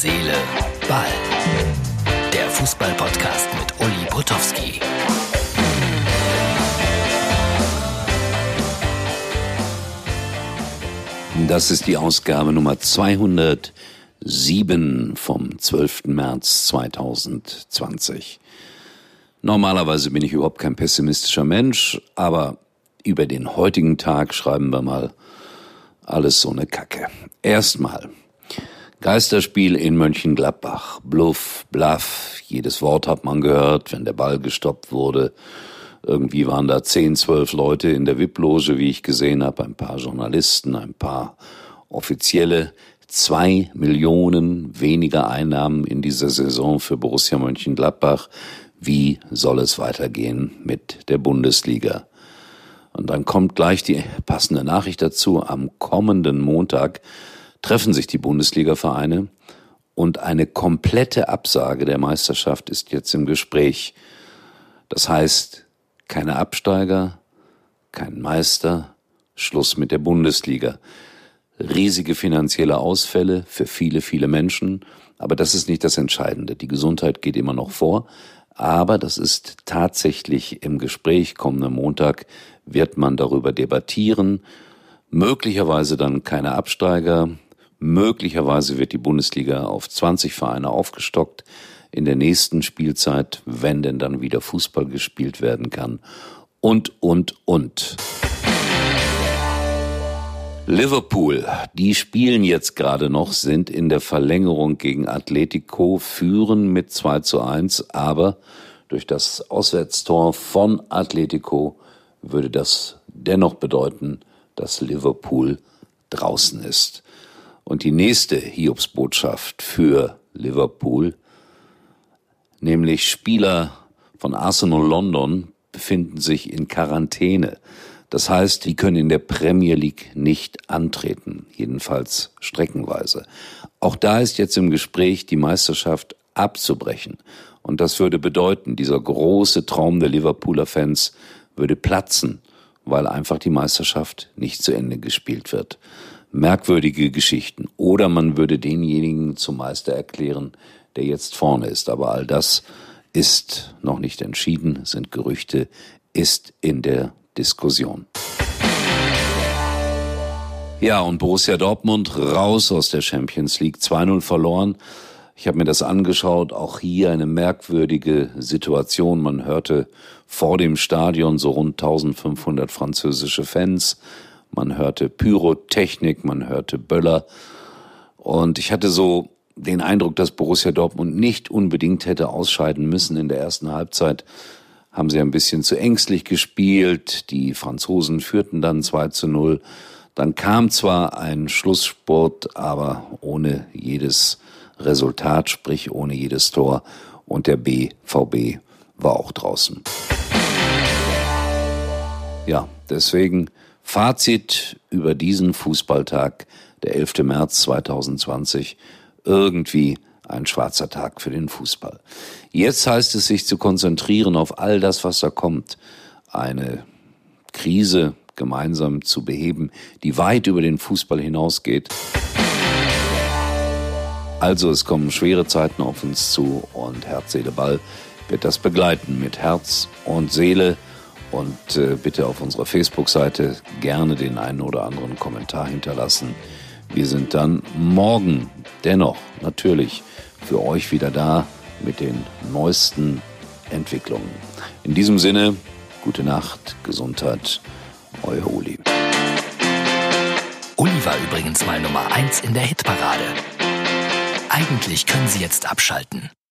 Seele, Ball. Der Fußball-Podcast mit Uli Potowski. Das ist die Ausgabe Nummer 207 vom 12. März 2020. Normalerweise bin ich überhaupt kein pessimistischer Mensch, aber über den heutigen Tag schreiben wir mal alles so eine Kacke. Erstmal. Geisterspiel in Mönchengladbach. Bluff, Bluff. Jedes Wort hat man gehört, wenn der Ball gestoppt wurde. Irgendwie waren da zehn, zwölf Leute in der VIP-Loge, wie ich gesehen habe. Ein paar Journalisten, ein paar Offizielle. Zwei Millionen weniger Einnahmen in dieser Saison für Borussia Mönchengladbach. Wie soll es weitergehen mit der Bundesliga? Und dann kommt gleich die passende Nachricht dazu. Am kommenden Montag treffen sich die Bundesliga-Vereine und eine komplette Absage der Meisterschaft ist jetzt im Gespräch. Das heißt, keine Absteiger, kein Meister, Schluss mit der Bundesliga. Riesige finanzielle Ausfälle für viele, viele Menschen, aber das ist nicht das Entscheidende. Die Gesundheit geht immer noch vor, aber das ist tatsächlich im Gespräch. Kommenden Montag wird man darüber debattieren. Möglicherweise dann keine Absteiger. Möglicherweise wird die Bundesliga auf 20 Vereine aufgestockt in der nächsten Spielzeit, wenn denn dann wieder Fußball gespielt werden kann. Und, und, und. Liverpool, die spielen jetzt gerade noch, sind in der Verlängerung gegen Atletico, führen mit 2 zu 1, aber durch das Auswärtstor von Atletico würde das dennoch bedeuten, dass Liverpool draußen ist. Und die nächste Hiobsbotschaft für Liverpool, nämlich Spieler von Arsenal London befinden sich in Quarantäne. Das heißt, die können in der Premier League nicht antreten, jedenfalls streckenweise. Auch da ist jetzt im Gespräch, die Meisterschaft abzubrechen. Und das würde bedeuten, dieser große Traum der Liverpooler Fans würde platzen, weil einfach die Meisterschaft nicht zu Ende gespielt wird. Merkwürdige Geschichten. Oder man würde denjenigen zum Meister erklären, der jetzt vorne ist. Aber all das ist noch nicht entschieden, sind Gerüchte, ist in der Diskussion. Ja, und Borussia Dortmund raus aus der Champions League, 2-0 verloren. Ich habe mir das angeschaut, auch hier eine merkwürdige Situation. Man hörte vor dem Stadion so rund 1500 französische Fans. Man hörte Pyrotechnik, man hörte Böller. Und ich hatte so den Eindruck, dass Borussia Dortmund nicht unbedingt hätte ausscheiden müssen in der ersten Halbzeit haben sie ein bisschen zu ängstlich gespielt. Die Franzosen führten dann 2 zu 0. Dann kam zwar ein Schlusssport, aber ohne jedes Resultat, sprich ohne jedes Tor. Und der BVB war auch draußen. Ja, deswegen Fazit über diesen Fußballtag, der 11. März 2020. Irgendwie ein schwarzer Tag für den Fußball. Jetzt heißt es sich zu konzentrieren auf all das, was da kommt. Eine Krise gemeinsam zu beheben, die weit über den Fußball hinausgeht. Also es kommen schwere Zeiten auf uns zu und Herz, Seele, Ball wird das begleiten mit Herz und Seele. Und äh, bitte auf unserer Facebook-Seite gerne den einen oder anderen Kommentar hinterlassen. Wir sind dann morgen dennoch natürlich für euch wieder da mit den neuesten Entwicklungen. In diesem Sinne, gute Nacht, Gesundheit, euer Uli. Uli war übrigens mal Nummer 1 in der Hitparade. Eigentlich können Sie jetzt abschalten.